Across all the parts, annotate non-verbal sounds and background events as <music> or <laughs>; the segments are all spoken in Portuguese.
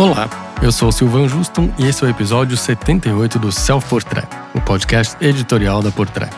Olá, eu sou o Silvan Juston e esse é o episódio 78 do Self Portrait, o podcast editorial da Portrait.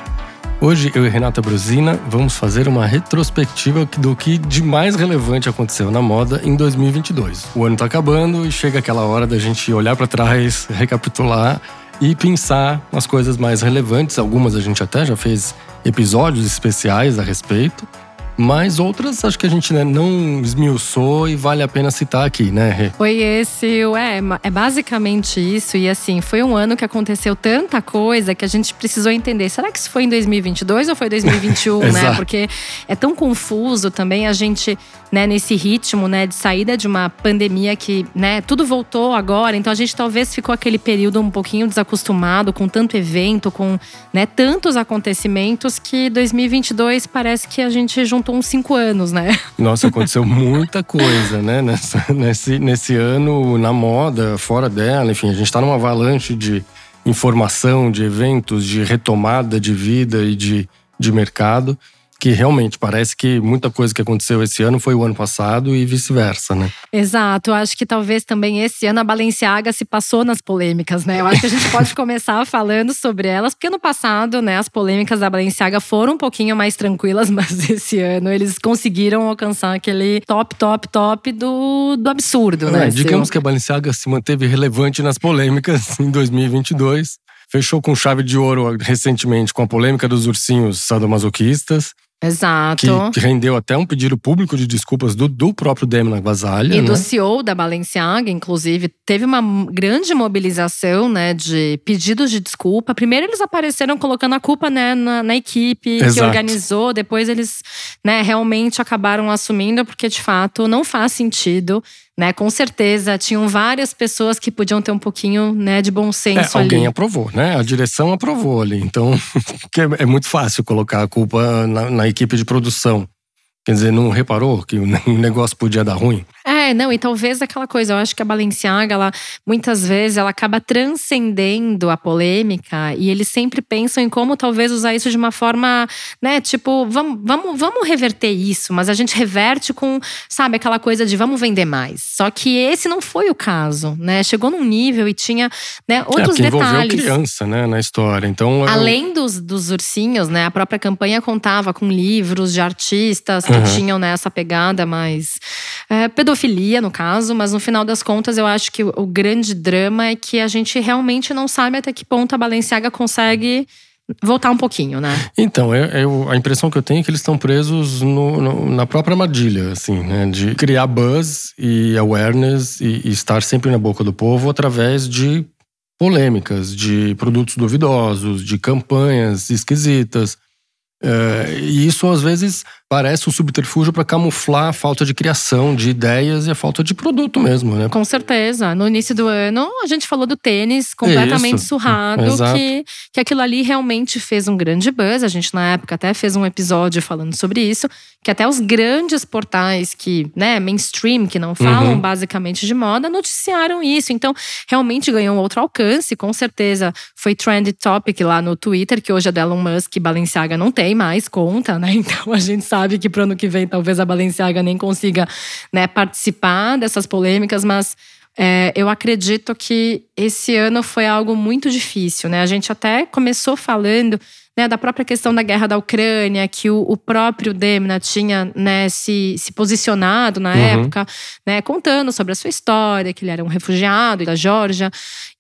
Hoje eu e Renata Brusina vamos fazer uma retrospectiva do que de mais relevante aconteceu na moda em 2022. O ano está acabando e chega aquela hora da gente olhar para trás, recapitular e pensar nas coisas mais relevantes. Algumas a gente até já fez episódios especiais a respeito. Mas outras acho que a gente né, não esmiuçou e vale a pena citar aqui, né, Rê? Foi esse, é, é basicamente isso. E assim, foi um ano que aconteceu tanta coisa que a gente precisou entender. Será que isso foi em 2022 ou foi 2021, <laughs> né? Porque é tão confuso também a gente, né, nesse ritmo, né, de saída de uma pandemia que, né, tudo voltou agora. Então a gente talvez ficou aquele período um pouquinho desacostumado com tanto evento, com, né, tantos acontecimentos que 2022 parece que a gente juntou juntou uns cinco anos, né? Nossa, aconteceu <laughs> muita coisa, né? Nessa, nesse, nesse ano, na moda, fora dela, enfim, a gente está numa avalanche de informação, de eventos, de retomada de vida e de, de mercado que realmente parece que muita coisa que aconteceu esse ano foi o ano passado e vice-versa, né? Exato. Acho que talvez também esse ano a Balenciaga se passou nas polêmicas, né? Eu acho que a gente <laughs> pode começar falando sobre elas, porque no passado, né, as polêmicas da Balenciaga foram um pouquinho mais tranquilas, <laughs> mas esse ano eles conseguiram alcançar aquele top, top, top do, do absurdo, né? É, digamos que a Balenciaga se manteve relevante nas polêmicas <laughs> em 2022 fechou com chave de ouro recentemente com a polêmica dos ursinhos sadomasoquistas. Exato. Que, rendeu até um pedido público de desculpas do, do próprio Demna Gvasalia. E né? do CEO da Balenciaga, inclusive. Teve uma grande mobilização né, de pedidos de desculpa. Primeiro eles apareceram colocando a culpa né, na, na equipe Exato. que organizou. Depois eles né, realmente acabaram assumindo, porque de fato não faz sentido né? Com certeza tinham várias pessoas que podiam ter um pouquinho, né, de bom senso é, alguém ali. aprovou, né? A direção aprovou ali. Então, <laughs> é, é muito fácil colocar a culpa na, na equipe de produção. Quer dizer, não reparou que <laughs> o negócio podia dar ruim? É, não, e talvez aquela coisa, eu acho que a Balenciaga, ela muitas vezes ela acaba transcendendo a polêmica e eles sempre pensam em como talvez usar isso de uma forma, né, tipo, vamos, vamos, vamos reverter isso, mas a gente reverte com, sabe, aquela coisa de vamos vender mais. Só que esse não foi o caso, né? Chegou num nível e tinha, né, é, outros é, detalhes. criança, né, na história. Então, além eu... dos, dos ursinhos, né, a própria campanha contava com livros de artistas que uhum. tinham né, pegada mais é, pedofilia, no caso, mas no final das contas eu acho que o, grande drama é que a gente realmente não sabe até que ponto a Balenciaga consegue voltar um pouquinho, né? Então, eu, eu, a impressão que eu tenho é que eles estão presos no, no, na própria armadilha, assim, né? De criar buzz e awareness e, e, estar sempre na boca do povo através de polêmicas, de produtos duvidosos, de campanhas esquisitas. É, e isso às vezes parece um subterfúgio para camuflar a falta de criação, de ideias e a falta de produto mesmo, né? Com certeza. No início do ano, a gente falou do tênis completamente Isso. surrado, que, que aquilo ali realmente fez um grande buzz. A gente, na época, até fez um episódio falando sobre isso, que até os grandes portais que, né, mainstream, que não falam uhum. basicamente de moda, noticiaram isso. Então, realmente ganhou outro alcance, com certeza. Foi trend topic lá no Twitter, que hoje é da Elon Musk e Balenciaga não tem mais conta, né? <laughs> Então a gente sabe sabe que para o ano que vem talvez a Balenciaga nem consiga né, participar dessas polêmicas, mas é, eu acredito que esse ano foi algo muito difícil, né? A gente até começou falando né, da própria questão da guerra da Ucrânia, que o, o próprio Demna tinha né, se, se posicionado na uhum. época, né, contando sobre a sua história, que ele era um refugiado da Geórgia,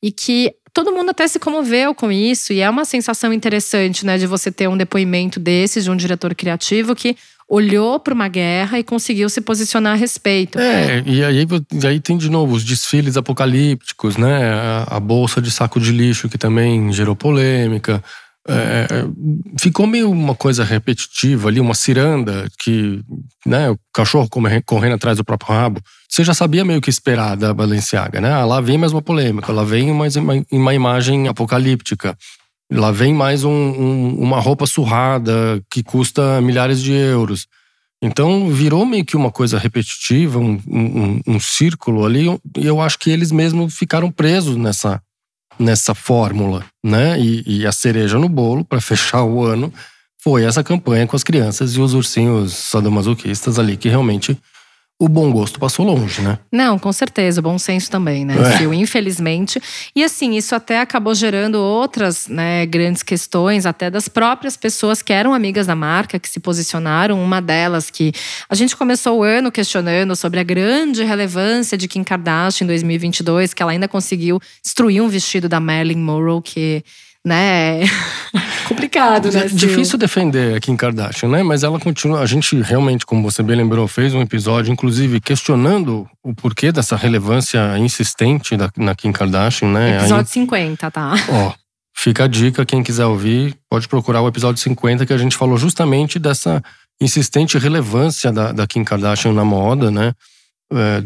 e que todo mundo até se comoveu com isso. E é uma sensação interessante, né, de você ter um depoimento desses, de um diretor criativo que olhou para uma guerra e conseguiu se posicionar a respeito. É, e aí, e aí tem de novo os desfiles apocalípticos, né? A, bolsa de saco de lixo que também gerou polêmica. É, é ficou meio uma coisa repetitiva ali, uma ciranda que, né, o cachorro correndo atrás do próprio rabo. Você já sabia meio que esperar da Balenciaga, né? Ah, lá vem mais uma polêmica, lá vem mais uma, uma imagem apocalíptica. Lá vem mais um, um, uma roupa surrada que custa milhares de euros. Então virou meio que uma coisa repetitiva, um, um, um círculo ali. E eu acho que eles mesmos ficaram presos nessa, nessa fórmula, né? E, e a cereja no bolo para fechar o ano foi essa campanha com as crianças e os ursinhos sadomasoquistas ali que realmente o bom gosto passou longe, né? Não, com certeza, o bom senso também, né, é. Sil, infelizmente. E assim, isso até acabou gerando outras né, grandes questões, até das próprias pessoas que eram amigas da marca, que se posicionaram. Uma delas que a gente começou o ano questionando sobre a grande relevância de Kim Kardashian em 2022, que ela ainda conseguiu destruir um vestido da Marilyn Monroe, que né? <laughs> Complicado, né? É difícil defender a Kim Kardashian, né? Mas ela continua. A gente realmente, como você bem lembrou, fez um episódio, inclusive, questionando o porquê dessa relevância insistente da, na Kim Kardashian, né? Episódio Aí, 50, tá? Ó, fica a dica, quem quiser ouvir, pode procurar o episódio 50, que a gente falou justamente dessa insistente relevância da, da Kim Kardashian na moda, né? É,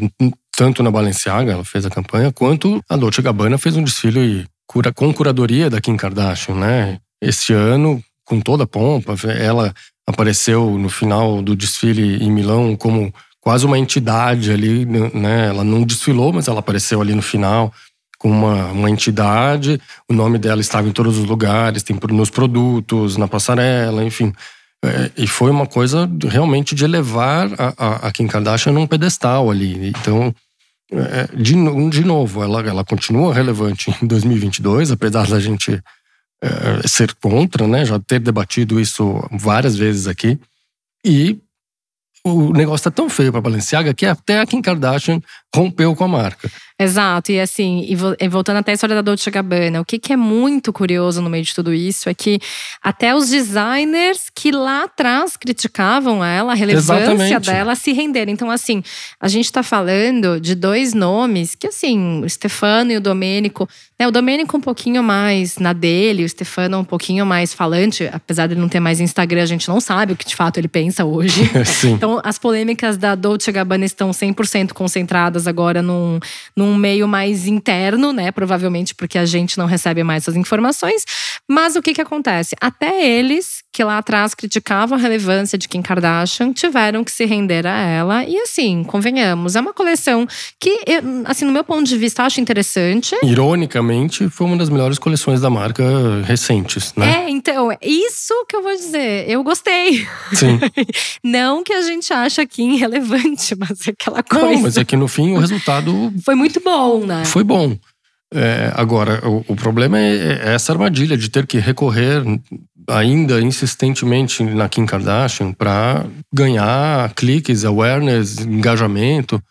tanto na Balenciaga, ela fez a campanha, quanto a Dolce Gabbana fez um desfile cura, com curadoria da Kim Kardashian, né? Este ano, com toda a pompa, ela apareceu no final do desfile em Milão como quase uma entidade ali, né? Ela não desfilou, mas ela apareceu ali no final com uma, uma entidade. O nome dela estava em todos os lugares, tem nos produtos, na passarela, enfim. É, e foi uma coisa realmente de elevar a, a, a Kim Kardashian num pedestal ali. Então, de, de novo, ela, ela continua relevante em 2022, apesar da gente é, ser contra, né? Já ter debatido isso várias vezes aqui. E o negócio tá tão feio para Balenciaga que até a Kim Kardashian rompeu com a marca. Exato, e assim, e voltando até a história da Dolce Gabbana, o que, que é muito curioso no meio de tudo isso é que até os designers que lá atrás criticavam ela, a relevância Exatamente. dela, se renderam. Então, assim, a gente tá falando de dois nomes que, assim, o Stefano e o Domênico, né? O Domênico um pouquinho mais na dele, o Stefano um pouquinho mais falante, apesar de ele não ter mais Instagram, a gente não sabe o que de fato ele pensa hoje. <laughs> Sim. Então, as polêmicas da Dolce Gabbana estão 100% concentradas agora num, num num meio mais interno, né? Provavelmente porque a gente não recebe mais essas informações. Mas o que que acontece? Até eles, que lá atrás criticavam a relevância de Kim Kardashian, tiveram que se render a ela. E assim, convenhamos, é uma coleção que, assim, no meu ponto de vista, acho interessante. Ironicamente, foi uma das melhores coleções da marca recentes, né? É, então, isso que eu vou dizer. Eu gostei. Sim. <laughs> não que a gente acha Kim irrelevante, mas é aquela coisa. Não, mas é que no fim o resultado. Foi muito bom, né? Foi bom. É, agora, o, o problema é, é, essa armadilha de ter que recorrer ainda insistentemente na Kim Kardashian para ganhar cliques, awareness, engajamento.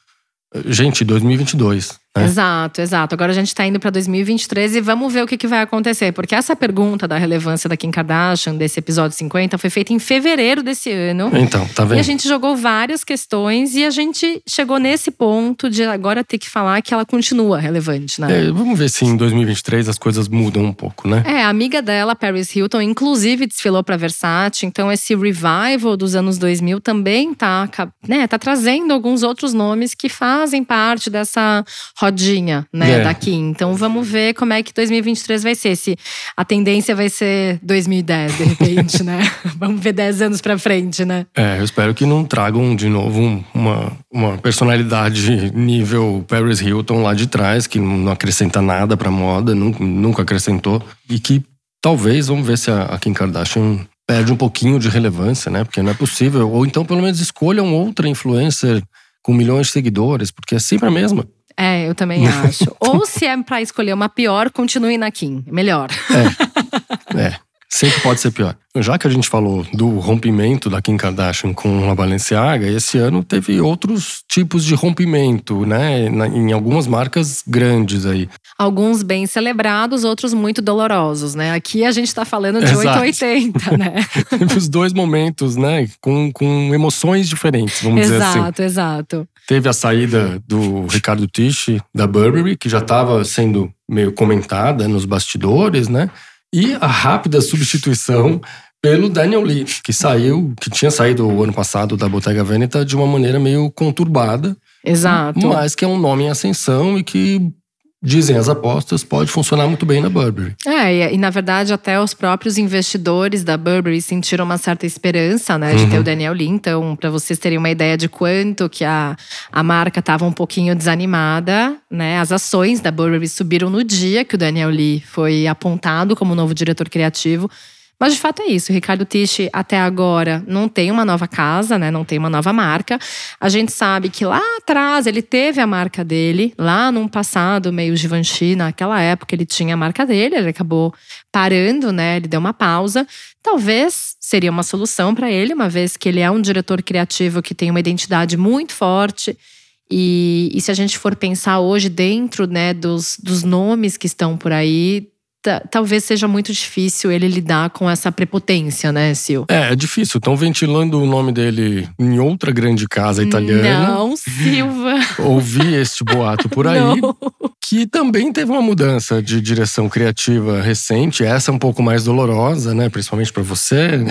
Gente, 2022. Né? Exato, exato. Agora a gente está indo para 2023 e vamos ver o que, que vai acontecer. Porque essa pergunta da relevância da Kim Kardashian, desse episódio 50, foi feita em fevereiro desse ano. Então, tá vendo? E a gente jogou várias questões e a gente chegou nesse ponto de agora ter que falar que ela continua relevante, né? É, vamos ver se em 2023 as coisas mudam um pouco, né? É, a amiga dela, Paris Hilton, inclusive desfilou para Versace. Então esse revival dos anos 2000 também tá, né, tá trazendo alguns outros nomes que fazem parte dessa rodinha, né, é. daqui. Então vamos ver como é que 2023 vai ser. Se a tendência vai ser 2010, de repente, né? <laughs> vamos ver 10 anos pra frente, né? É, eu espero que não tragam de novo uma, uma personalidade nível Paris Hilton lá de trás, que não acrescenta nada pra moda, nunca, nunca acrescentou. E que talvez, vamos ver se a Kim Kardashian perde um pouquinho de relevância, né? Porque não é possível. Ou então, pelo menos, escolham outra influencer com milhões de seguidores, porque é sempre a mesma. É, eu também <laughs> acho. Ou se é pra escolher uma pior, continue na Kim. Melhor. É. É. Sempre pode ser pior. Já que a gente falou do rompimento da Kim Kardashian com a Balenciaga, esse ano teve outros tipos de rompimento, né? Em algumas marcas grandes aí. Alguns bem celebrados, outros muito dolorosos, né? Aqui a gente tá falando de Exato. 880, né? <laughs> Os dois momentos, né? Com, com emoções diferentes, vamos exato, dizer assim. Exato, exato. Teve a saída do Ricardo Tisch, da Burberry, que já estava sendo meio comentada nos bastidores, né? E a rápida substituição pelo Daniel Lee, que saiu, que tinha saído o ano passado da Bottega Veneta de uma maneira meio conturbada. Exato. Mas que é um nome em ascensão e que dizem as apostas, pode funcionar muito bem na Burberry. É, e, e, na verdade até os próprios investidores da Burberry sentiram uma certa esperança, né, de uhum. ter o Daniel Lee. Então, para vocês terem uma ideia de quanto que a, a marca estava um pouquinho desanimada, né, as ações da Burberry subiram no dia que o Daniel Lee foi apontado como novo diretor criativo. Mas de fato é isso. O Ricardo Tisch, até agora, não tem uma nova casa, né? Não tem uma nova marca. A gente sabe que lá atrás ele teve a marca dele, lá num passado meio Givenchy, naquela época ele tinha a marca dele, ele acabou parando, né? Ele deu uma pausa. Talvez seria uma solução para ele, uma vez que ele é um diretor criativo que tem uma identidade muito forte. E, e se a gente for pensar hoje dentro né, dos, dos nomes que estão por aí, talvez seja muito difícil ele lidar com essa prepotência, né, Sil? É, é difícil. Estão ventilando o nome dele em outra grande casa italiana. Não, Silva. <laughs> Ouvi este boato por aí. Não. Que também teve uma mudança de direção criativa recente. Essa é um pouco mais dolorosa, né? Principalmente para você.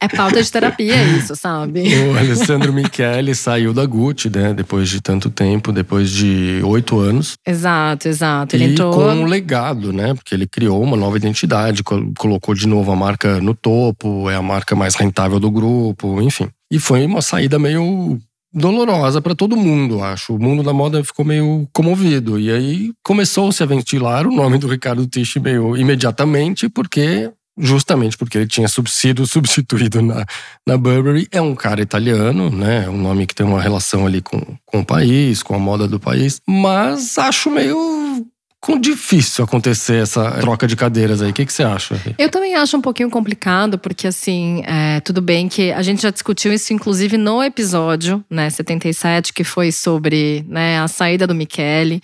É falta de terapia isso, sabe? <laughs> O Alessandro Michele saiu da Gucci, né? Depois de tanto tempo, depois de oito anos. Exato, exato. Ele e entrou… com um legado, né? Porque ele criou criou uma nova identidade, colocou de novo a marca no topo, é a marca mais rentável do grupo, enfim. E foi uma saída meio dolorosa para todo mundo, acho. O mundo da moda ficou meio comovido. E aí começou-se a ventilar o nome do Ricardo Tisch meio imediatamente, porque justamente porque ele tinha sido substituído na, na Burberry. É um cara italiano, né? Um nome que tem uma relação ali com, com o país, com a moda do país. Mas acho meio com difícil acontecer essa troca de cadeiras aí. O que, que você acha? Eu também acho um pouquinho complicado, porque assim, é, tudo bem que a gente já discutiu isso, inclusive, no episódio, né, 77, que foi sobre né, a saída do Michele.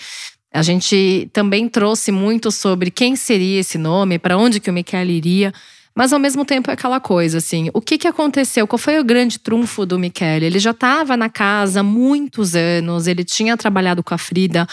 A gente também trouxe muito sobre quem seria esse nome, para onde que o Michele iria. Mas ao mesmo tempo é aquela coisa, assim, o que, que aconteceu? Qual foi o grande trunfo do Michele? Ele já estava na casa há muitos anos, ele tinha trabalhado com a Frida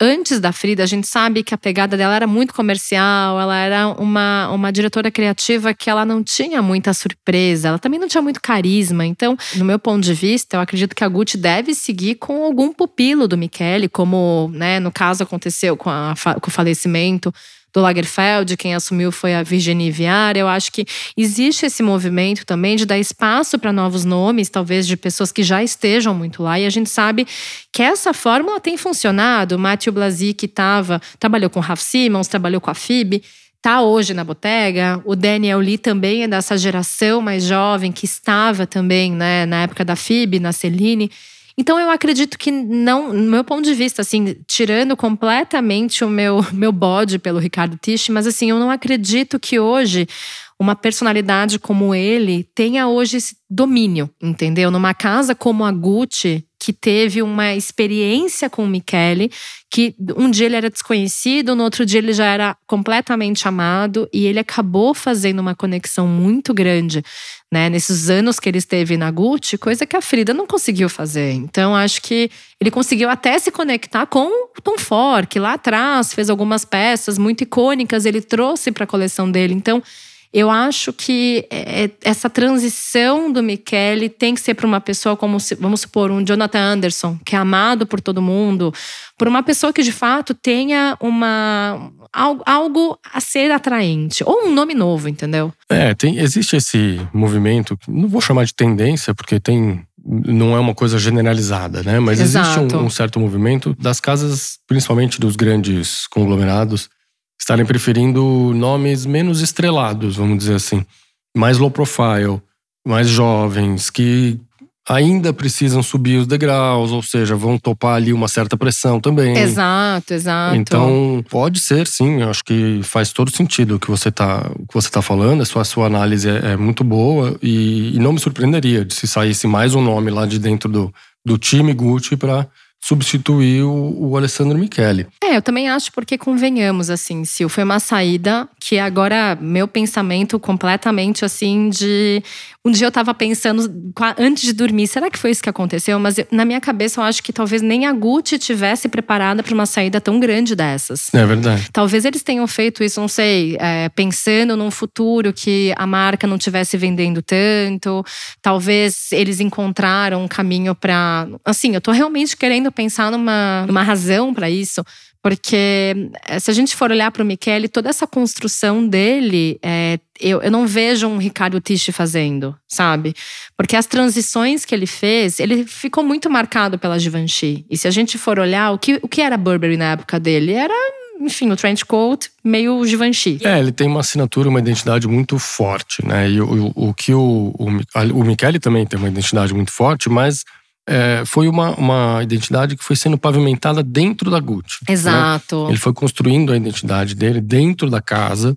antes da Frida, a gente sabe que a pegada dela era muito comercial, ela era uma, uma diretora criativa que ela não tinha muita surpresa, ela também não tinha muito carisma. Então, no meu ponto de vista, eu acredito que a Gucci deve seguir com algum pupilo do Michele, como né, no caso aconteceu com, a, com o falecimento do Lagerfeld, quem assumiu foi a Virginie Viard. Eu acho que existe esse movimento também de dar espaço para novos nomes, talvez de pessoas que já estejam muito lá. E a gente sabe que essa fórmula tem funcionado. O Blasi, que tava, trabalhou com o Ralph Simmons, trabalhou com a FIB, tá hoje na botega. O Daniel Lee também é dessa geração mais jovem que estava também, né, na época da FIB, na Celine. Então eu acredito que não, no meu ponto de vista, assim, tirando completamente o meu meu bode pelo Ricardo Tisch, mas assim, eu não acredito que hoje uma personalidade como ele tenha hoje esse domínio, entendeu? Numa casa como a Gucci, que teve uma experiência com o Michele, que um dia ele era desconhecido, no outro dia ele já era completamente amado e ele acabou fazendo uma conexão muito grande, né, nesses anos que ele esteve na Gucci, coisa que a Frida não conseguiu fazer. Então acho que ele conseguiu até se conectar com Tom Ford, que lá atrás fez algumas peças muito icônicas, ele trouxe para a coleção dele. Então eu acho que é, é, essa transição do Michele tem que ser para uma pessoa como, vamos supor, um Jonathan Anderson, que é amado por todo mundo, por uma pessoa que de fato tenha uma algo a ser atraente ou um nome novo, entendeu? É, tem, existe esse movimento, não vou chamar de tendência, porque tem não é uma coisa generalizada, né? Mas Exato. existe um, um certo movimento das casas, principalmente dos grandes conglomerados, estarem preferindo nomes menos estrelados, vamos dizer assim, mais low profile, mais jovens, que ainda precisam subir os degraus, ou seja, vão topar ali uma certa pressão também. Exato, exato. Então, pode ser, sim, eu acho que faz todo sentido o que você está tá falando, a sua, a sua análise é, é muito boa e, e, não me surpreenderia de se saísse mais um nome lá de dentro do, do time Gucci para substituir o, o Alessandro Michele. É, eu também acho porque convenhamos assim, Sil, foi uma saída que agora meu pensamento completamente assim de um dia eu tava pensando antes de dormir, será que foi isso que aconteceu? Mas na minha cabeça eu acho que talvez nem a Gucci tivesse preparada para uma saída tão grande dessas. É verdade. Talvez eles tenham feito isso, não sei, é, pensando num futuro que a marca não tivesse vendendo tanto. Talvez eles encontraram um caminho para, assim, eu tô realmente querendo pensar numa, numa razão para isso. Porque eh, se a gente for olhar para o Michele, toda essa construção dele, é, eu, eu não vejo um Ricardo Tisch fazendo, sabe? Porque as transições que ele fez, ele ficou muito marcado pela Givenchy. E se a gente for olhar, o que, o que era Burberry na época dele? Era enfim, o trench coat meio Givenchy. É, ele tem uma assinatura, uma identidade muito forte, né? E o, o, o que o, o, o Michele também tem uma identidade muito forte, mas é, foi uma, uma identidade que foi sendo pavimentada dentro da Gucci. Né? Exato. Né? Ele foi construindo a identidade dele dentro da casa.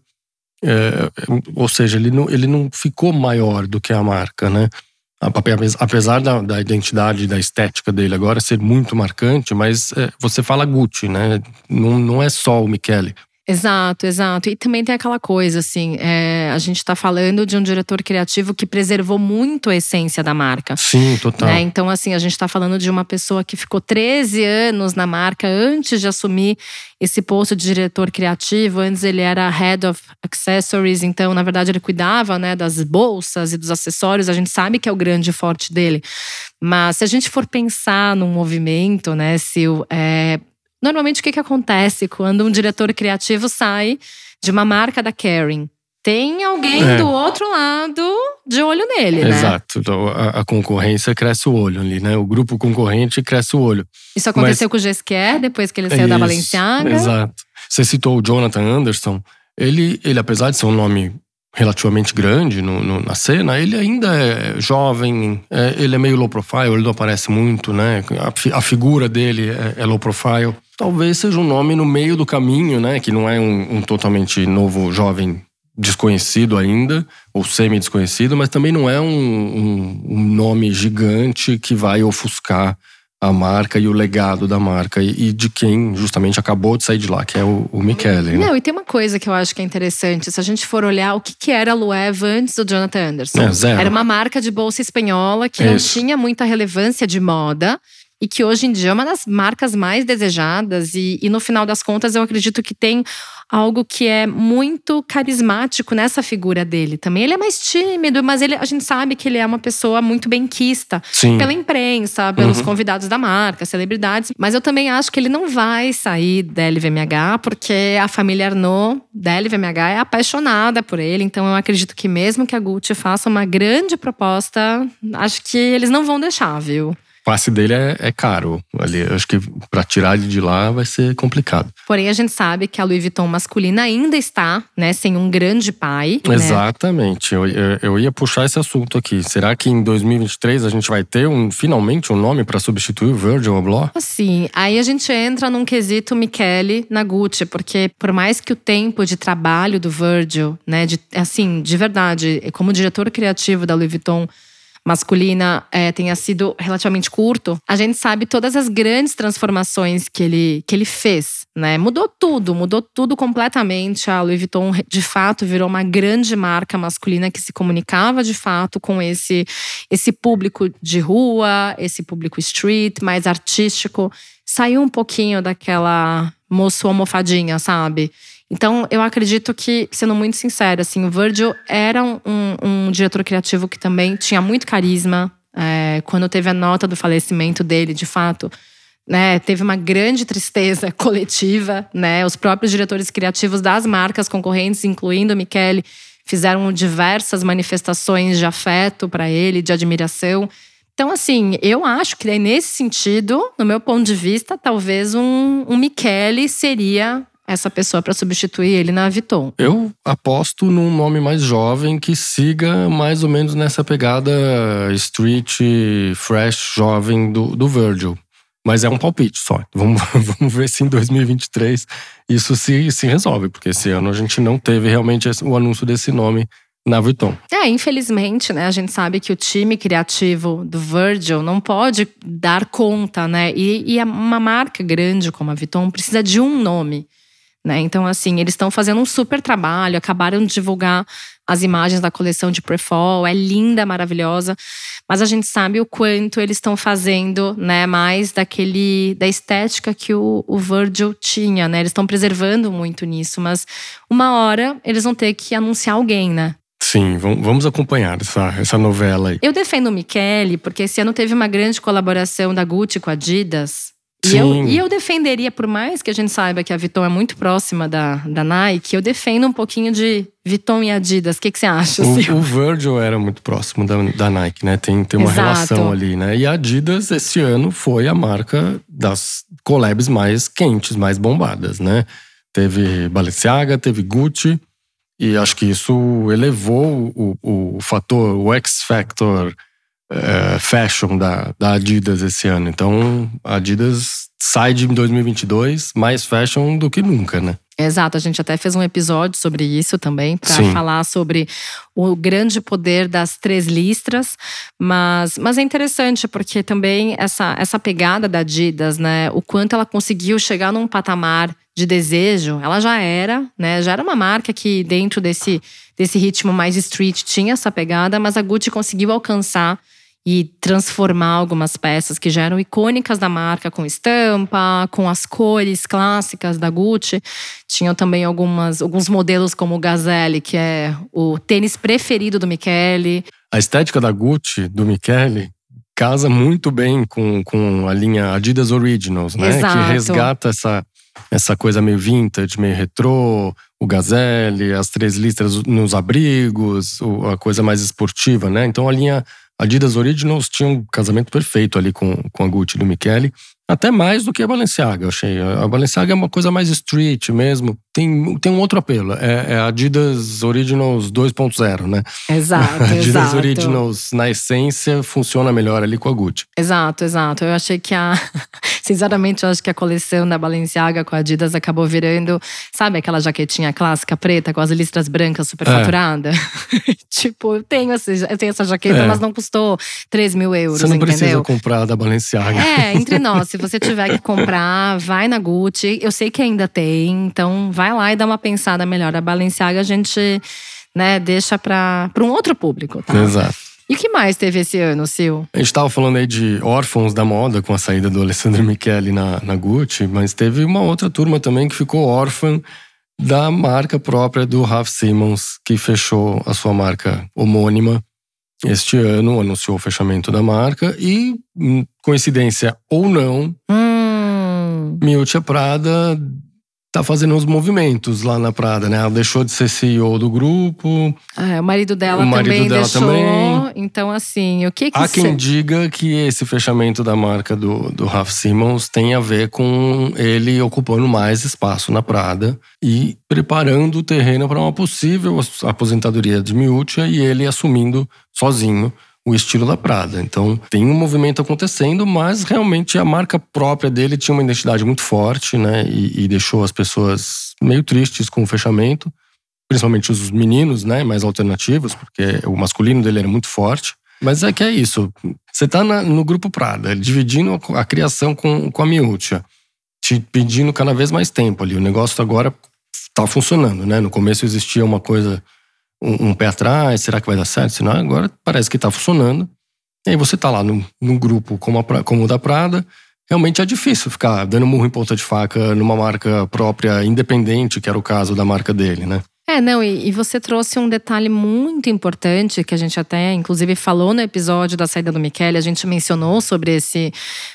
É, ou seja, ele não, ele não ficou maior do que a marca, né? Apesar da, da identidade, da estética dele agora ser muito marcante, mas é, você fala Gucci, né? Não, não é só o Michele. Exato, exato. E também tem aquela coisa, assim, é, a gente está falando de um diretor criativo que preservou muito a essência da marca. Sim, total. Né? Então, assim, a gente está falando de uma pessoa que ficou 13 anos na marca antes de assumir esse posto de diretor criativo. Antes ele era Head of Accessories, então, na verdade, ele cuidava né, das bolsas e dos acessórios. A gente sabe que é o grande forte dele. Mas se a gente for pensar num movimento, né, se é, Normalmente, o que, que acontece quando um diretor criativo sai de uma marca da Kering? Tem alguém é. do outro lado de olho nele, né? Exato. Então, a, a, concorrência cresce o olho ali, né? O grupo concorrente cresce o olho. Isso aconteceu Mas, com o Gesquer depois que ele saiu isso, da Balenciaga. Exato. Você citou o Jonathan Anderson. Ele, ele apesar de ser um nome relativamente grande no, no, na cena, ele ainda é jovem, é, ele é meio low profile, ele não aparece muito, né? A, a figura dele é, é, low profile. Talvez seja um nome no meio do caminho, né? Que não é um, um totalmente novo, jovem, desconhecido ainda, ou semi-desconhecido, mas também não é um, um, um nome gigante que vai ofuscar a marca e o legado da marca e, de quem justamente acabou de sair de lá, que é o, o Michele. Né? Não, e tem uma coisa que eu acho que é interessante. Se a gente for olhar o que, que era a Loewe antes do Jonathan Anderson. É. Era uma marca de bolsa espanhola que não tinha muita relevância de moda e que hoje em dia é uma das marcas mais desejadas. E, e no final das contas, eu acredito que tem algo que é muito carismático nessa figura dele também. Ele é mais tímido, mas ele, a gente sabe que ele é uma pessoa muito benquista Sim. pela imprensa, pelos uhum. convidados da marca, celebridades. Mas eu também acho que ele não vai sair da LVMH, porque a família Arnaud da LVMH é apaixonada por ele. Então eu acredito que mesmo que a Gucci faça uma grande proposta, acho que eles não vão deixar, viu? Passe dele é, é caro. Ali, acho que para tirar ele de lá vai ser complicado. Porém, a gente sabe que a Louis Vuitton masculina ainda está, né, sem um grande pai. Né? Exatamente. Né? Eu, eu ia puxar esse assunto aqui. Será que em 2023 a gente vai ter um, finalmente um nome para substituir o Virgil Abloh? Sim. Aí a gente entra num quesito Michele na Gucci, porque por mais que o tempo de trabalho do Virgil, né, de, assim, de verdade, como diretor criativo da Louis Vuitton masculina é, tenha sido relativamente curto, a gente sabe todas as grandes transformações que ele, que ele fez, né? Mudou tudo, mudou tudo completamente. A Louis Vuitton, de fato, virou uma grande marca masculina que se comunicava de fato com esse, esse público de rua, esse público street, mais artístico. Saiu um pouquinho daquela moço almofadinha, sabe? Então, eu acredito que, sendo muito sincero, assim, o Virgil era um, um diretor criativo que também tinha muito carisma. É, quando teve a nota do falecimento dele, de fato, né, teve uma grande tristeza <laughs> coletiva. Né? Os próprios diretores criativos das marcas concorrentes, incluindo o Michele, fizeram diversas manifestações de afeto para ele, de admiração. Então, assim, eu acho que nesse sentido, no meu ponto de vista, talvez um, um Michele seria essa pessoa para substituir ele na Viton. Eu aposto num nome mais jovem que siga mais ou menos nessa pegada street, fresh, jovem do, do Virgil. Mas é um palpite só. <laughs> Vamos, vamos ver se em 2023 isso se, se resolve, porque esse ano a gente não teve realmente o anúncio desse nome na Vuitton. É, infelizmente, né? A gente sabe que o time criativo do Virgil não pode dar conta, né? E, e uma marca grande como a Vuitton precisa de um nome. Né? Então, assim, eles estão fazendo um super trabalho, acabaram de divulgar as imagens da coleção de Prefall, é linda, maravilhosa, mas a gente sabe o quanto eles estão fazendo, né, mais daquele da estética que o, o Virgil tinha, né? Eles estão preservando muito nisso, mas uma hora eles vão ter que anunciar alguém, né? Sim, vamos acompanhar essa, essa novela aí. Eu defendo o Michele, porque esse ano teve uma grande colaboração da Gucci com a Adidas. E eu, e eu, defenderia, por mais que a gente saiba que a Vuitton é muito próxima da, da Nike, eu defendo um pouquinho de Vuitton e Adidas. O que, que você acha? O, o, Virgil era muito próximo da, da Nike, né? Tem, tem uma Exato. relação ali, né? E a Adidas, esse ano, foi a marca das collabs mais quentes, mais bombadas, né? Teve Balenciaga, teve Gucci. E acho que isso elevou o, o fator, o X-Factor é, fashion da, da Adidas esse ano. Então, a Adidas sai de 2022 mais fashion do que nunca, né? Exato, a gente até fez um episódio sobre isso também, para falar sobre o grande poder das três listras. Mas, mas é interessante, porque também essa, essa pegada da Adidas, né? O quanto ela conseguiu chegar num patamar de desejo, ela já era, né? Já era uma marca que, dentro desse, desse ritmo mais street, tinha essa pegada, mas a Gucci conseguiu alcançar e transformar algumas peças que já eram icônicas da marca com estampa, com as cores clássicas da Gucci. Tinham também algumas, alguns modelos como o Gazelle, que é o tênis preferido do Michele. A estética da Gucci, do Michele, casa muito bem com, com a linha Adidas Originals, né? Exato. Que resgata essa, essa coisa meio vintage, meio retrô, o Gazelle, as três listras nos abrigos, a coisa mais esportiva, né? Então a linha Adidas Originals tinha um casamento perfeito ali com, com a Gucci do Michele. Até mais do que a Balenciaga, eu achei. A Balenciaga é uma coisa mais street mesmo. Tem, tem um outro apelo. É, é Adidas Originals 2.0, né? Exato, <laughs> Adidas exato. Originals, na essência, funciona melhor ali com a Gucci. Exato, exato. Eu achei que a… <laughs> Sinceramente, eu acho que a coleção da Balenciaga com a Adidas acabou virando… Sabe aquela jaquetinha clássica preta com as listras brancas super é. faturada? <laughs> tipo, eu tenho, essa, eu tenho essa jaqueta, é. mas não custou 3 mil euros, Você não entendeu? precisa comprar da Balenciaga. É, entre nós. Se você tiver que comprar, vai na Gucci. Eu sei que ainda tem, então vai lá e dá uma pensada melhor. A Balenciaga a gente né, deixa para um outro público, tá? Exato. E o que mais teve esse ano, Sil? A gente estava falando aí de órfãos da moda com a saída do Alessandro Michele na, na Gucci, mas teve uma outra turma também que ficou órfã da marca própria do Raf Simons, que fechou a sua marca homônima este ano, anunciou o fechamento da marca e, hum, coincidência ou não, hum. Miúcha Prada tá fazendo uns movimentos lá na Prada, né? Ela deixou de ser CEO do grupo. Ah, o marido dela o marido também dela deixou. Também. Então, assim, o que que… Há quem diga que esse fechamento da marca do, do Raf Simons tem a ver com ele ocupando mais espaço na Prada e preparando o terreno para uma possível aposentadoria de Miúcha e ele assumindo sozinho o estilo da Prada. Então tem um movimento acontecendo, mas realmente a marca própria dele tinha uma identidade muito forte, né? E, e deixou as pessoas meio tristes com o fechamento, principalmente os meninos, né? Mais alternativos, porque o masculino dele era muito forte. Mas é que é isso. Você tá na, no grupo Prada, dividindo a, a, criação com, com a Miúcha, te pedindo cada vez mais tempo ali. O negócio agora tá funcionando, né? No começo existia uma coisa um, um, pé atrás, será que vai dar certo? Senão agora parece que está funcionando. E aí você está lá num, num grupo como, a, como o da Prada, realmente é difícil ficar dando murro em ponta de faca numa marca própria, independente, que era o caso da marca dele, né? É, não, e, e, você trouxe um detalhe muito importante que a gente até, inclusive, falou no episódio da saída do Michele, a gente mencionou sobre esse,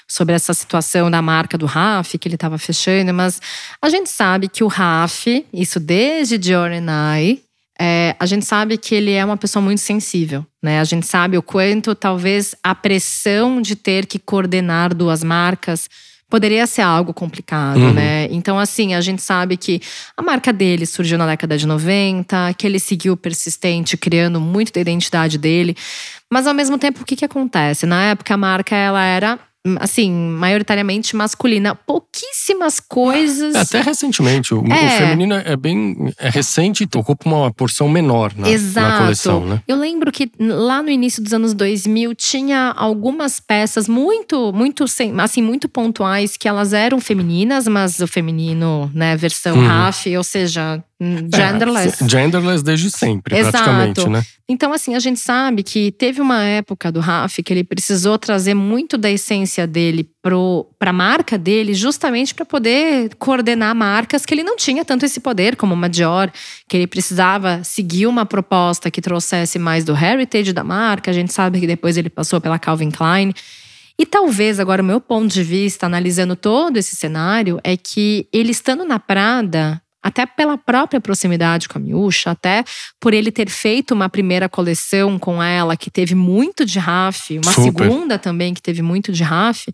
sobre essa situação da marca do Raf, que ele estava fechando, mas a gente sabe que o Raf, isso desde Dior and I, é, a gente sabe que ele é uma pessoa muito sensível, né? A gente sabe o quanto talvez a pressão de ter que coordenar duas marcas poderia ser algo complicado, uhum. né? Então, assim, a gente sabe que a marca dele surgiu na década de 90, que ele seguiu persistente, criando muito da identidade dele. Mas ao mesmo tempo, o que, que acontece? Na época, a marca ela era assim, maioritariamente masculina. Pouquíssimas coisas. É, até recentemente. O, é. o, feminino é bem é recente e ocupa uma porção menor na, na coleção, né? Eu lembro que lá no início dos anos 2000 tinha algumas peças muito, muito, assim, muito pontuais que elas eram femininas, mas o feminino, né, versão uhum. RAF, ou seja, genderless. É, genderless desde sempre, Exato. praticamente, né? Então, assim, a gente sabe que teve uma época do Raf que ele precisou trazer muito da essência dele para a marca dele, justamente para poder coordenar marcas que ele não tinha tanto esse poder, como uma Dior, que ele precisava seguir uma proposta que trouxesse mais do heritage da marca. A gente sabe que depois ele passou pela Calvin Klein. E talvez agora o meu ponto de vista, analisando todo esse cenário, é que ele estando na Prada, até pela própria proximidade com a Miúcha, até por ele ter feito uma primeira coleção com ela que teve muito de RAF, uma Super. segunda também que teve muito de RAF,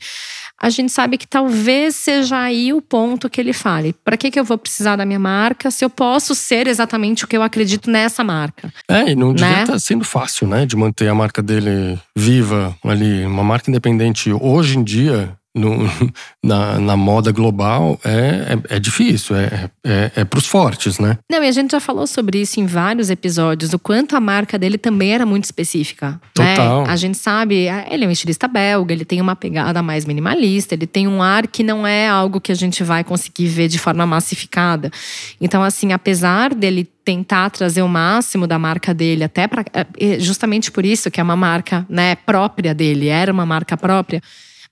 a gente sabe que talvez seja aí o ponto que ele fale. Para que, que eu vou precisar da minha marca se eu posso ser exatamente o que eu acredito nessa marca? É, e não né? devia estar tá sendo fácil, né? De manter a marca dele viva ali. Uma marca independente hoje em dia no, <laughs> na, na, moda global é, é, é difícil, é, é, é para os fortes, né? Não, e a gente já falou sobre isso em vários episódios, o quanto a marca dele também era muito específica. Né? Total. Né? A gente sabe, ele é um estilista belga, ele tem uma pegada mais minimalista, ele tem um ar que não é algo que a gente vai conseguir ver de forma massificada. Então, assim, apesar dele tentar trazer o máximo da marca dele, até para é, justamente por isso que é uma marca né, própria dele, era uma marca própria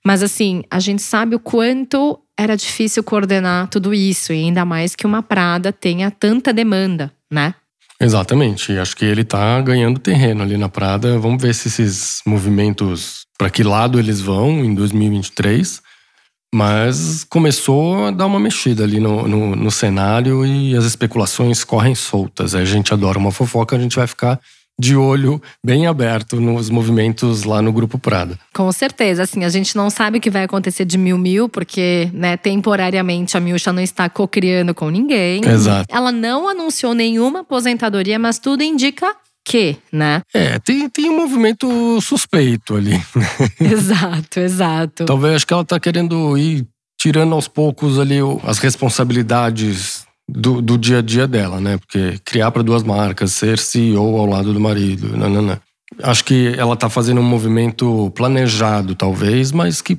mas assim, a gente sabe o quanto era difícil coordenar tudo isso, e ainda mais que uma Prada tenha tanta demanda, né? Exatamente. Acho que ele tá ganhando terreno ali na Prada. Vamos ver se esses movimentos, para que lado eles vão em 2023. Mas começou a dar uma mexida ali no, no, no cenário e as especulações correm soltas. A gente adora uma fofoca, a gente vai ficar de olho bem aberto nos movimentos lá no Grupo Prada. Com certeza, assim, a gente não sabe o que vai acontecer de Mil Mil, porque, né, temporariamente a Milcha não está cocriando com ninguém. Exato. Ela não anunciou nenhuma aposentadoria, mas tudo indica que, né? É, tem, tem um movimento suspeito ali. <laughs> exato, exato. Talvez acho que ela está querendo ir tirando aos poucos ali as responsabilidades do, do dia a dia dela, né? Porque criar para duas marcas, ser CEO ao lado do marido, nanana. Acho que ela tá fazendo um movimento planejado, talvez, mas que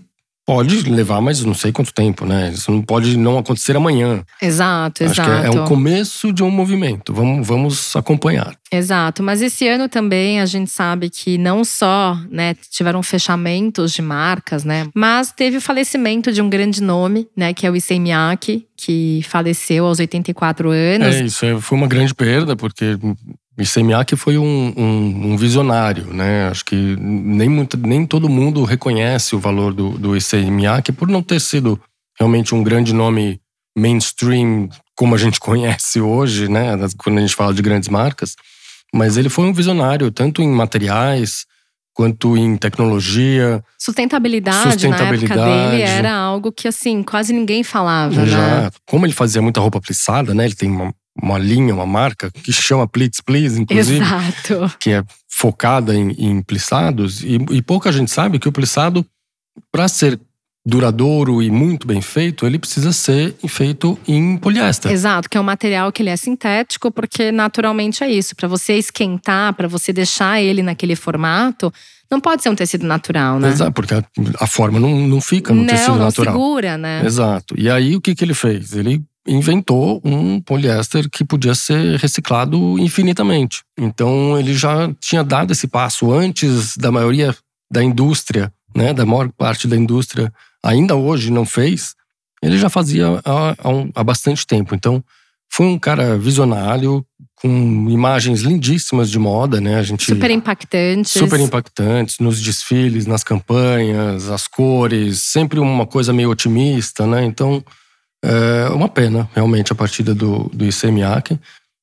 Pode levar, mas não sei quanto tempo, né? Isso não pode não acontecer amanhã. Exato, Acho exato. Que é, é um começo de um movimento. Vamos, vamos acompanhar. Exato, mas esse ano também a gente sabe que não só né, tiveram fechamentos de marcas, né? Mas teve o falecimento de um grande nome, né? Que é o Issei Miyake, que faleceu aos 84 anos. É, isso é, foi uma grande perda, porque Miyake foi um, um, um, visionário, né? Acho que nem, muito, nem todo mundo reconhece o valor do, do Miyake por não ter sido realmente um grande nome mainstream como a gente <laughs> conhece hoje, né? Quando a gente fala de grandes marcas. Mas ele foi um visionário, tanto em materiais quanto em tecnologia. Sustentabilidade, sustentabilidade. na época dele era algo que, assim, quase ninguém falava, Já. né? Como ele fazia muita roupa plissada, né? Ele tem uma uma linha, uma marca que chama Plix Please, inclusive. Exato. Que é focada em, em plissados. E, e pouca gente sabe que o plissado, para ser duradouro e muito bem feito, ele precisa ser feito em poliéster. Exato, que é um material que ele é sintético, porque naturalmente é isso. Para você esquentar, para você deixar ele naquele formato, não pode ser um tecido natural, né? Exato, porque a, a forma não, não fica no não, tecido não natural. Não segura, né? Exato. E aí o que, que ele fez? Ele inventou um poliéster que podia ser reciclado infinitamente. Então ele já tinha dado esse passo antes da maioria da indústria, né, da maior parte da indústria, ainda hoje não fez. Ele já fazia há, há, bastante tempo. Então foi um cara visionário com imagens lindíssimas de moda, né? A gente super impactantes, super impactantes nos desfiles, nas campanhas, as cores, sempre uma coisa meio otimista, né? Então é uma pena, realmente, a partida do, do ICMIAC.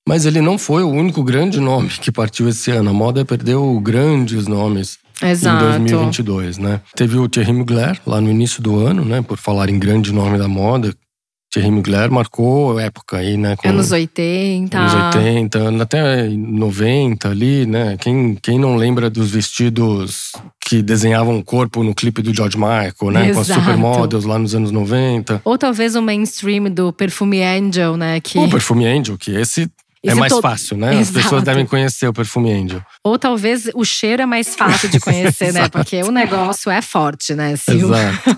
Mas ele não foi o único grande nome que partiu esse ano. A moda perdeu grandes nomes Exato. em 2022, né? Teve o Thierry Mugler lá no início do ano, né? Por falar em grande nome da moda, Thierry Mugler marcou época aí, né? Anos 80. Anos 80, até 90 ali, né? Quem, quem não lembra dos vestidos que desenhavam o corpo no clipe do George Michael, né? Exato. Com as supermodels lá nos anos 90. Ou talvez o mainstream do Perfume Angel, né? Que... O Perfume Angel, que esse é mais to... fácil, né? Exato. As pessoas devem conhecer o perfume Angel. Ou talvez o cheiro é mais fácil de conhecer, né? <laughs> Porque o negócio é forte, né, Sil? Exato.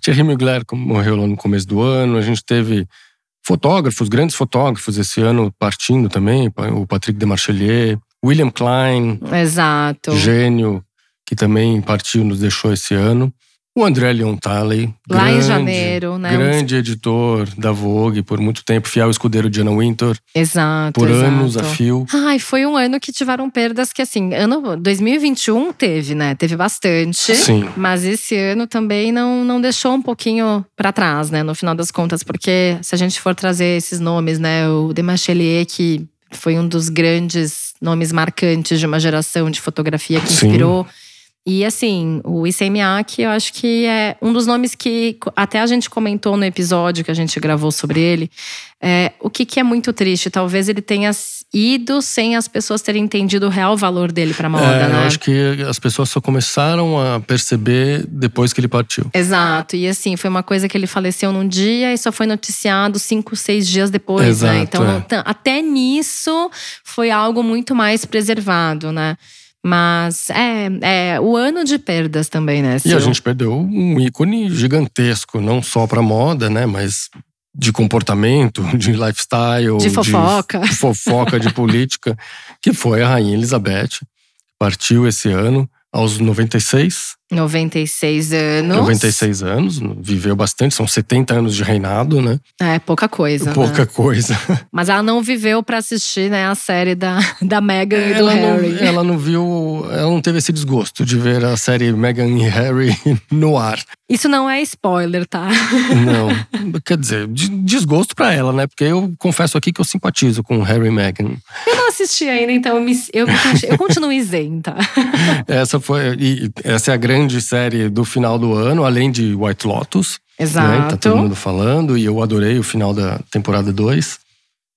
Thierry Mugler morreu lá no começo do ano. A gente teve fotógrafos, grandes fotógrafos esse ano partindo também. O Patrick Demarchelier, William Klein. Exato. Gênio, que também partiu, nos deixou esse ano. O André Leon Talley. Lá grande, em janeiro, né? Grande editor da Vogue por muito tempo, fiel escudeiro de Anna Wintour. Exato. Por exato. anos a fio. Ai, foi um ano que tiveram perdas que, assim, ano 2021 teve, né? Teve bastante. Sim. Mas esse ano também não, não deixou um pouquinho para trás, né? No final das contas, porque se a gente for trazer esses nomes, né? O Demachelier, que foi um dos grandes nomes marcantes de uma geração de fotografia que inspirou. Sim e assim, o Issei Miyake, eu acho que é um dos nomes que até a gente comentou no episódio que a gente gravou sobre ele. É, o que, que é muito triste, talvez ele tenha ido sem as pessoas terem entendido o real valor dele para moda, é, né? Eu acho que as pessoas só começaram a perceber depois que ele partiu. Exato. E assim, foi uma coisa que ele faleceu num dia e só foi noticiado cinco, seis dias depois, né? Exato, né? Então, é. até nisso foi algo muito mais preservado, né? Mas é, é o ano de perdas também, né? E a gente perdeu um ícone gigantesco, não só para moda, né? Mas de comportamento, <laughs> de lifestyle, de fofoca, de, fofoca, de política, que foi a Rainha Elizabeth. Partiu esse ano aos 96. 96 anos. 96 anos, viveu bastante, são 70 anos de reinado, né? É, pouca coisa. Pouca né? coisa. <laughs> Mas ela não viveu para assistir, né, a série da, <laughs> da Meghan e do ela Harry. Não, ela não viu, ela não teve esse desgosto de ver a série Meghan e Harry <laughs> no ar. Isso não é spoiler, tá? Não. Quer dizer, desgosto para ela, né? Porque eu confesso aqui que eu simpatizo com Harry e Meghan. Eu não assisti ainda, então eu, me, eu, eu continuo isenta. Essa foi. Essa é a grande série do final do ano, além de White Lotus. Exato. Né? Tá todo mundo falando, e eu adorei o final da temporada 2.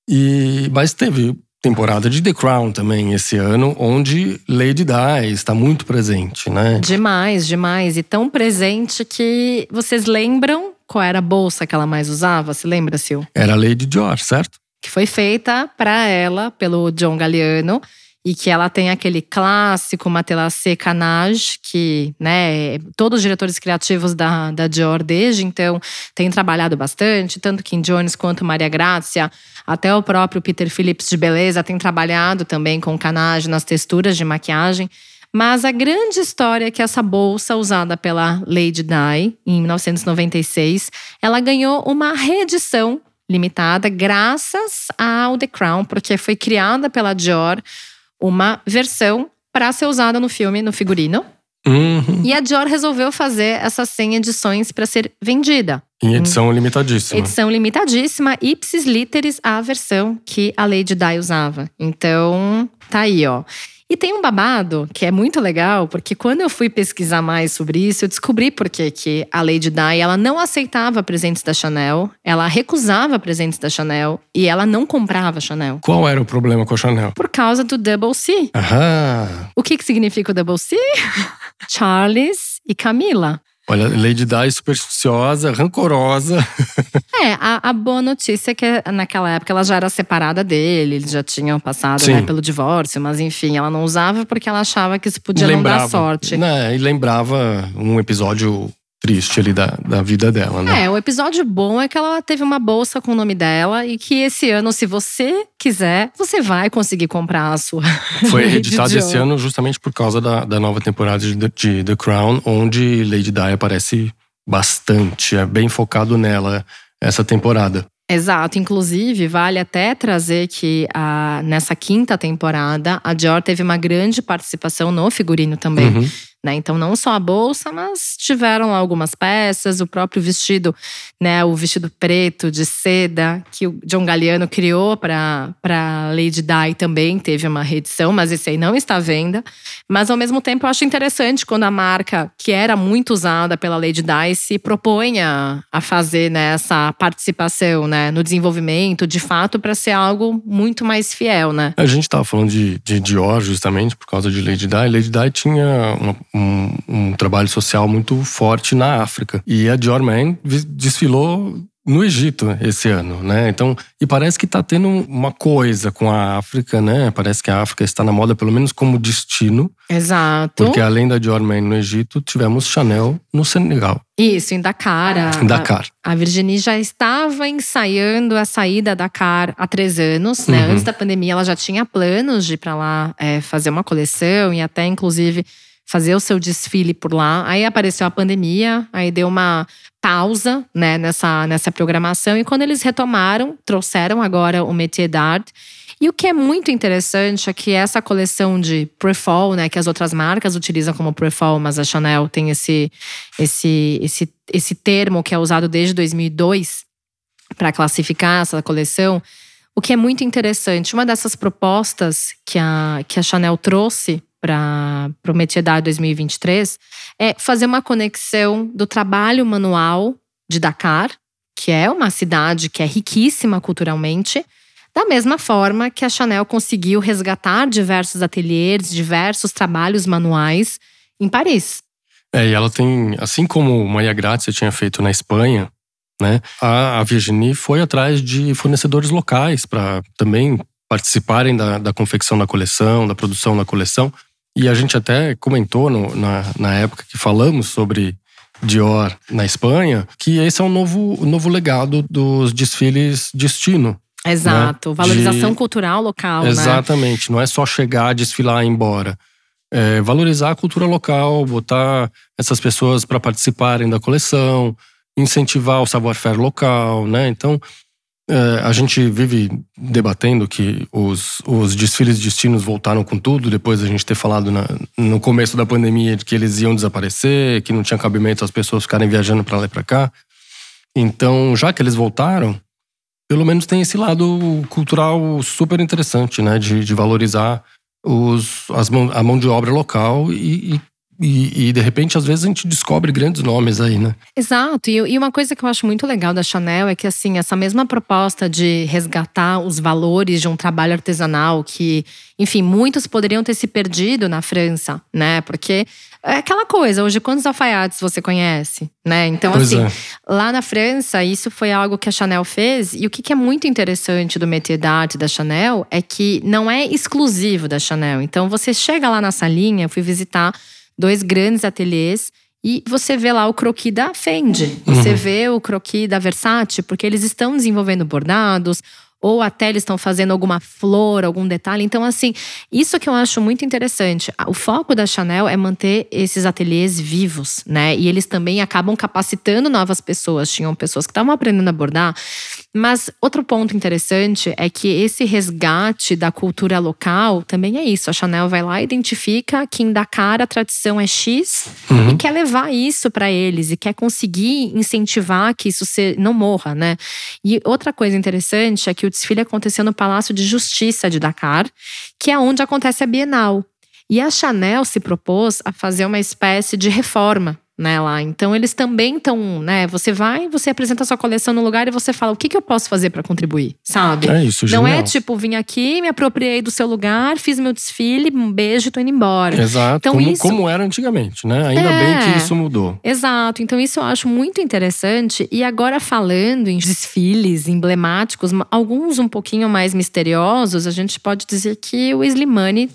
E, mas teve temporada de The Crown também esse ano, onde Lady Di está muito presente, né? Demais, demais. E tão presente que vocês lembram qual era a bolsa que ela mais usava? Se lembra, Sil? Era a Lady Dior, certo? Que foi feita para ela pelo John Galliano e que ela tem aquele clássico Matelassé Canage, que né, todos os diretores criativos da, da Dior desde então têm trabalhado bastante, tanto Kim Jones quanto Maria Grazia, até o próprio Peter Phillips de beleza tem trabalhado também com Canage nas texturas de maquiagem. Mas a grande história é que essa bolsa usada pela Lady Di em 1996, ela ganhou uma reedição limitada graças ao The Crown, porque foi criada pela Dior uma versão para ser usada no filme, no figurino. Uhum. E a Dior resolveu fazer essas 100 edições para ser vendida. Em edição hum. limitadíssima. Edição limitadíssima, ipsis literis a versão que a Lady Di usava. Então, tá aí, ó. E tem um babado que é muito legal, porque quando eu fui pesquisar mais sobre isso, eu descobri por que, que a Lady Di ela não aceitava presentes da Chanel, ela recusava presentes da Chanel e ela não comprava Chanel. Qual era o problema com a Chanel? Por causa do Double C. Aham. O que, que significa o Double C? <laughs> Charles e Camila. Olha, Lady Di supersticiosa, rancorosa. <laughs> É, a, a, boa notícia é que naquela época ela já era separada dele, eles já tinham passado né, pelo divórcio, mas enfim, ela não usava porque ela achava que isso podia lembrava, não dar sorte. Né, e lembrava um episódio triste ali da, da vida dela, né? É, o episódio bom é que ela teve uma bolsa com o nome dela e que esse ano, se você quiser, você vai conseguir comprar a sua. Foi <laughs> editado esse ano justamente por causa da, da nova temporada de, de The Crown, onde Lady Di aparece bastante. É bem focado nela essa temporada. Exato, inclusive vale até trazer que a, nessa quinta temporada a Dior teve uma grande participação no figurino também. Uhum. Né? Então, não só a bolsa, mas tiveram lá algumas peças, o próprio vestido, né? O vestido preto de seda que o John Galliano criou para Lady Di também teve uma reedição, mas esse aí não está à venda. Mas ao mesmo tempo, eu acho interessante quando a marca, que era muito usada pela Lady Di, se propõe a, a fazer né, essa participação né, no desenvolvimento, de fato, para ser algo muito mais fiel, né? A gente estava falando de, de Dior justamente por causa de Lady Di. Lady Di tinha uma um, um, trabalho social muito forte na África. E a Dior Man desfilou no Egito esse ano, né? Então, e parece que está tendo uma coisa com a África, né? Parece que a África está na moda, pelo menos como destino. Exato. Porque além da Dior Man no Egito, tivemos Chanel no Senegal. Isso, em Dakar. Em Dakar. A, a Virginie já estava ensaiando a saída da Dakar há três anos, né? Uhum. Antes da pandemia, ela já tinha planos de ir para lá é, fazer uma coleção e até, inclusive, fazer o seu desfile por lá. Aí apareceu a pandemia, aí deu uma pausa né, nessa, nessa programação. E quando eles retomaram, trouxeram agora o Métier d'Art. E o que é muito interessante é que essa coleção de pre-fall, né, que as outras marcas utilizam como pre-fall, mas a Chanel tem esse, esse, esse, esse termo que é usado desde 2002 para classificar essa coleção. O que é muito interessante, uma dessas propostas que a, que a Chanel trouxe para o Métier d'Art 2023 é fazer uma conexão do trabalho manual de Dakar, que é uma cidade que é riquíssima culturalmente, da mesma forma que a Chanel conseguiu resgatar diversos ateliês, diversos trabalhos manuais em Paris. É, e ela tem, assim como Maria Grazia tinha feito na Espanha, né? A, a Virginie foi atrás de fornecedores locais para também participarem da, da confecção da coleção, da produção da coleção. E a gente até comentou no, na, na época que falamos sobre Dior na Espanha, que esse é um novo, novo legado dos desfiles destino. Exato, né? valorização de, cultural local. Né? Exatamente, né? não é só chegar, desfilar e ir embora. É valorizar a cultura local, botar essas pessoas para participarem da coleção, incentivar o savoir-faire local, né? Então, é, a gente vive debatendo que os, os desfiles de destinos voltaram com tudo, depois a gente ter falado na, no começo da pandemia de que eles iam desaparecer, que não tinha cabimento as pessoas ficarem viajando para lá e para cá. Então, já que eles voltaram, pelo menos tem esse lado cultural super interessante, né? De, de valorizar os, as mão, a mão de obra local e, e e, e, de repente, às vezes, a gente descobre grandes nomes aí, né? Exato. E, e, uma coisa que eu acho muito legal da Chanel é que, assim, essa mesma proposta de resgatar os valores de um trabalho artesanal que, enfim, muitos poderiam ter se perdido na França, né? Porque é aquela coisa, hoje, quantos alfaiates você conhece, né? Então, pois assim, é. lá na França, isso foi algo que a Chanel fez. E o que, que é muito interessante do métier d'arte da Chanel é que não é exclusivo da Chanel. Então, você chega lá na salinha, eu fui visitar dois grandes ateliês. E você vê lá o croquis da Fendi, você uhum. vê o croquis da Versace, porque eles estão desenvolvendo bordados, ou até eles estão fazendo alguma flor, algum detalhe. Então, assim, isso que eu acho muito interessante. O foco da Chanel é manter esses ateliês vivos, né? E eles também acabam capacitando novas pessoas. Tinham pessoas que estavam aprendendo a bordar. Mas outro ponto interessante é que esse resgate da cultura local também é isso. A Chanel vai lá e identifica que em Dakar a tradição é X uhum. e quer levar isso para eles e quer conseguir incentivar que isso não morra, né? E outra coisa interessante é que o desfile aconteceu no Palácio de Justiça de Dakar, que é onde acontece a Bienal. E a Chanel se propôs a fazer uma espécie de reforma né, lá. Então eles também estão, né? Você vai, você apresenta a sua coleção no lugar e você fala o que, que eu posso fazer para contribuir, sabe? É isso, Não é tipo vim aqui, me apropriei do seu lugar, fiz meu desfile, um beijo, e tô indo embora. Exato. Então, como, isso... como era antigamente, né? Ainda é, bem que isso mudou. Exato. Então isso eu acho muito interessante. E agora falando em desfiles emblemáticos, alguns um pouquinho mais misteriosos, a gente pode dizer que o Slimane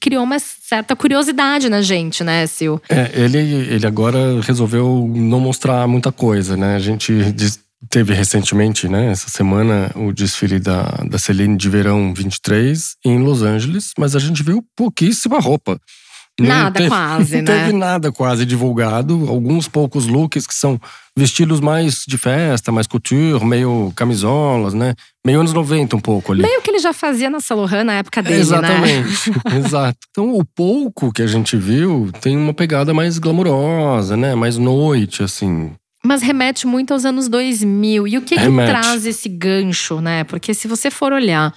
criou uma certa curiosidade na gente, né, Sil? É, ele, ele agora resolveu não mostrar muita coisa, né? A gente teve recentemente, né, essa semana, o desfile da, da Celine de verão 23 em Los Angeles, mas a gente viu pouquíssima roupa. Nada teve, quase, <laughs> não né? teve nada quase divulgado. Alguns poucos looks que são vestidos mais de festa, mais couture, meio camisolas, né? Meio anos 90 um pouco ali. Meio que ele já fazia na Saint na época dele, Exatamente, né? <laughs> exato. Então o pouco que a gente viu tem uma pegada mais glamurosa, né? Mais noite, assim. Mas remete muito aos anos 2000. E o que, que traz esse gancho, né? Porque se você for olhar,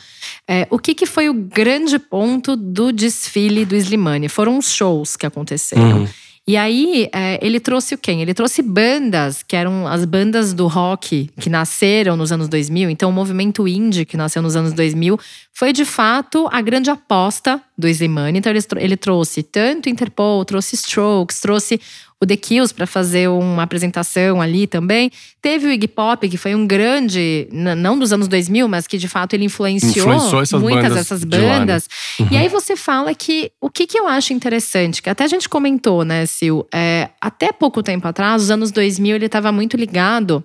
é, o que, que foi o grande ponto do desfile do Slimane? Foram os shows que aconteceram. Uhum. E aí, é, ele trouxe o quem? Ele trouxe bandas, que eram as bandas do rock que nasceram nos anos 2000. Então, o movimento indie, que nasceu nos anos 2000, foi de fato a grande aposta do Slimane. Então, ele, ele trouxe tanto Interpol, trouxe Strokes, trouxe o The Kills para fazer uma apresentação ali também. Teve o Iggy Pop, que foi um grande, não dos anos 2000, mas que de fato ele influenciou, influenciou muitas bandas dessas bandas. De uhum. E aí você fala que o que, que eu acho interessante, que até a gente comentou, né, Sil? É, até pouco tempo atrás, os anos 2000, ele estava muito ligado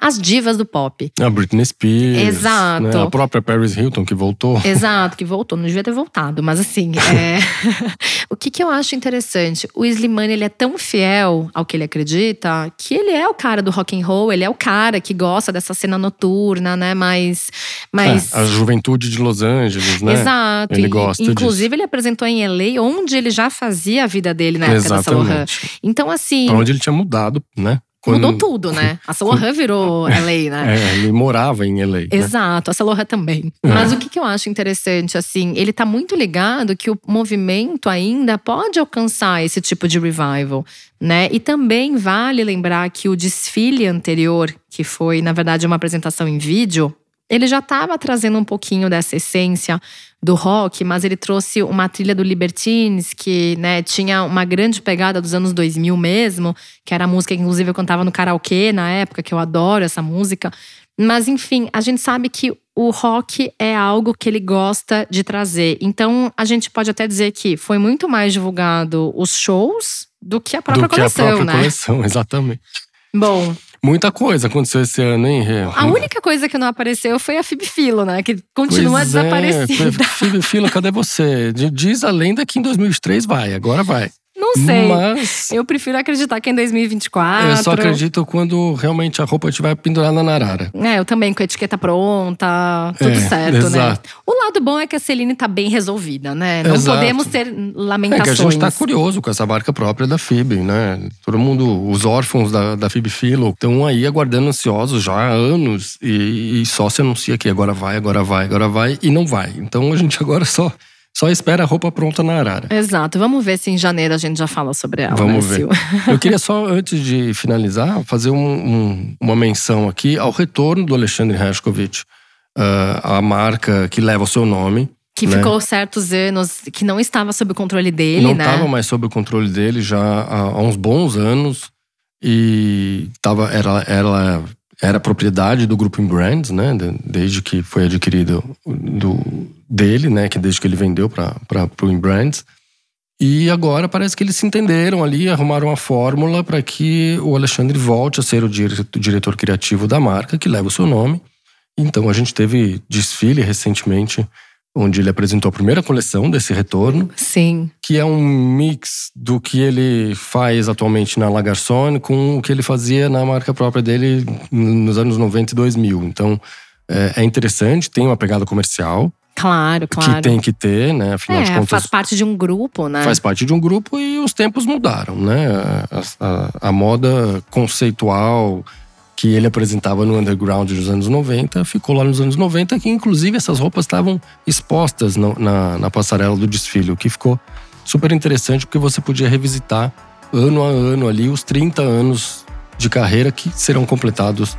as divas do pop. A Britney Spears. Exato. Né? A própria Paris Hilton, que voltou. <laughs> Exato, que voltou. Não devia ter voltado, mas assim. <laughs> É... <laughs> o que, que eu acho interessante? O Slimane, ele é tão fiel ao que ele acredita que ele é o cara do rock and roll, ele é o cara que gosta dessa cena noturna, né? Mas. mas... É, a juventude de Los Angeles, né? Exato. Ele gosta Inclusive, disso. ele apresentou em LA, onde ele já fazia a vida dele na época Exatamente. da Saint Então, assim. Pra onde ele tinha mudado, né? Quando, Mudou tudo, né? A Saint virou LA, né? É, ele morava em LA. Né? Exato, a Saint também. É. Mas o que, que eu acho interessante, assim, ele tá muito ligado que o movimento ainda pode alcançar esse tipo de revival, né? E também vale lembrar que o desfile anterior, que foi, na verdade, uma apresentação em vídeo, ele já estava trazendo um pouquinho dessa essência do rock, mas ele trouxe uma trilha do Libertines, que né, tinha uma grande pegada dos anos 2000 mesmo, que era a música que inclusive eu cantava no karaokê na época, que eu adoro essa música. Mas enfim, a gente sabe que o rock é algo que ele gosta de trazer. Então a gente pode até dizer que foi muito mais divulgado os shows do que a própria do coleção, que a própria né? coleção, <laughs> exatamente. Bom, Muita coisa aconteceu esse ano, hein, Rê? A única coisa que não apareceu foi a Fib Filo, né? Que continua pois desaparecida. É, Fib Filo, cadê você? Diz a lenda que em 2023 vai, agora vai. Não sei. Mas. Eu prefiro acreditar que é em 2024. Eu só acredito quando realmente a roupa estiver pendurada na arara. É, eu também, com a etiqueta pronta, tudo É, certo, exato. né? O lado bom é que a Celine tá bem resolvida, né? Não Exato. podemos ter É que lamentações. a gente tá curioso com essa marca própria da FIB, né? Todo mundo, os órfãos da, da FIB Filo, estão aí aguardando ansiosos já há anos e, e só se anuncia que agora vai, agora vai, agora vai e não vai. Então a gente agora só, só espera a roupa pronta na arara. Exato. Vamos ver se em janeiro a gente já fala sobre ela. Vamos né, ver. <laughs> Eu queria só, antes de finalizar, fazer um- um- uma menção aqui ao retorno do Alexandre Rashkovich, ah, a marca que leva o seu nome. Que né? ficou certos anos que não estava sob o controle dele, não né? estava mais sob o controle dele já há, há uns bons anos e tava, era, era, era propriedade do grupo Brands, né? de- Desde que foi adquirido do, dele, né? Que desde que ele vendeu para o Brands. E agora parece que eles se entenderam ali, arrumaram uma fórmula para que o Alexandre volte a ser o dire- o diretor criativo da marca, que leva o seu nome. Então a gente teve desfile recentemente, onde ele apresentou a primeira coleção desse retorno Sim. que é um mix do que ele faz atualmente na Lagarçon com o que ele fazia na marca própria dele nos anos 90 e 2000. Então é, é interessante, tem uma pegada comercial Claro, claro. que tem que ter, né? Afinal de É, contas, faz parte de um grupo, né? faz parte de um grupo e os tempos mudaram, né? A, a- a moda conceitual que ele apresentava no underground dos anos 90 ficou lá nos anos 90, que inclusive essas roupas estavam expostas no- na, na passarela do desfile, o que ficou super interessante porque você podia revisitar ano a ano ali os 30 anos de carreira que serão completados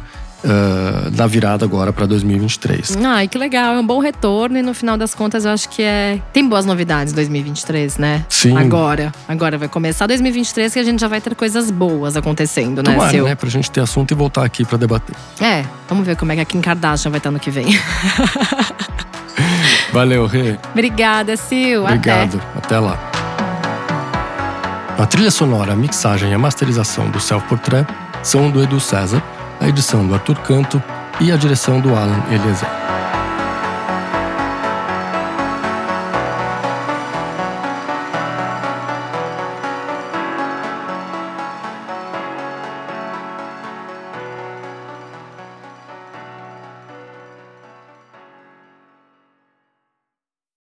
na virada agora para 2023. Ai, que legal. É um bom retorno e no final das contas eu acho que é. Tem boas novidades em 2023, né? Sim. Agora. Agora vai começar 2023 que a gente já vai ter coisas boas acontecendo, né, Tomara, Sil? né? Pra gente ter assunto e voltar aqui para debater. É, vamos ver como é que a Kim Kardashian vai estar no que vem. <laughs> Valeu, Rê. Obrigada, Sil. Obrigado. Até. lá. A trilha sonora, a mixagem e a masterização do Self Portrait são do Edu César, a edição do Arthur Canto e a direção do Alan Eliezer.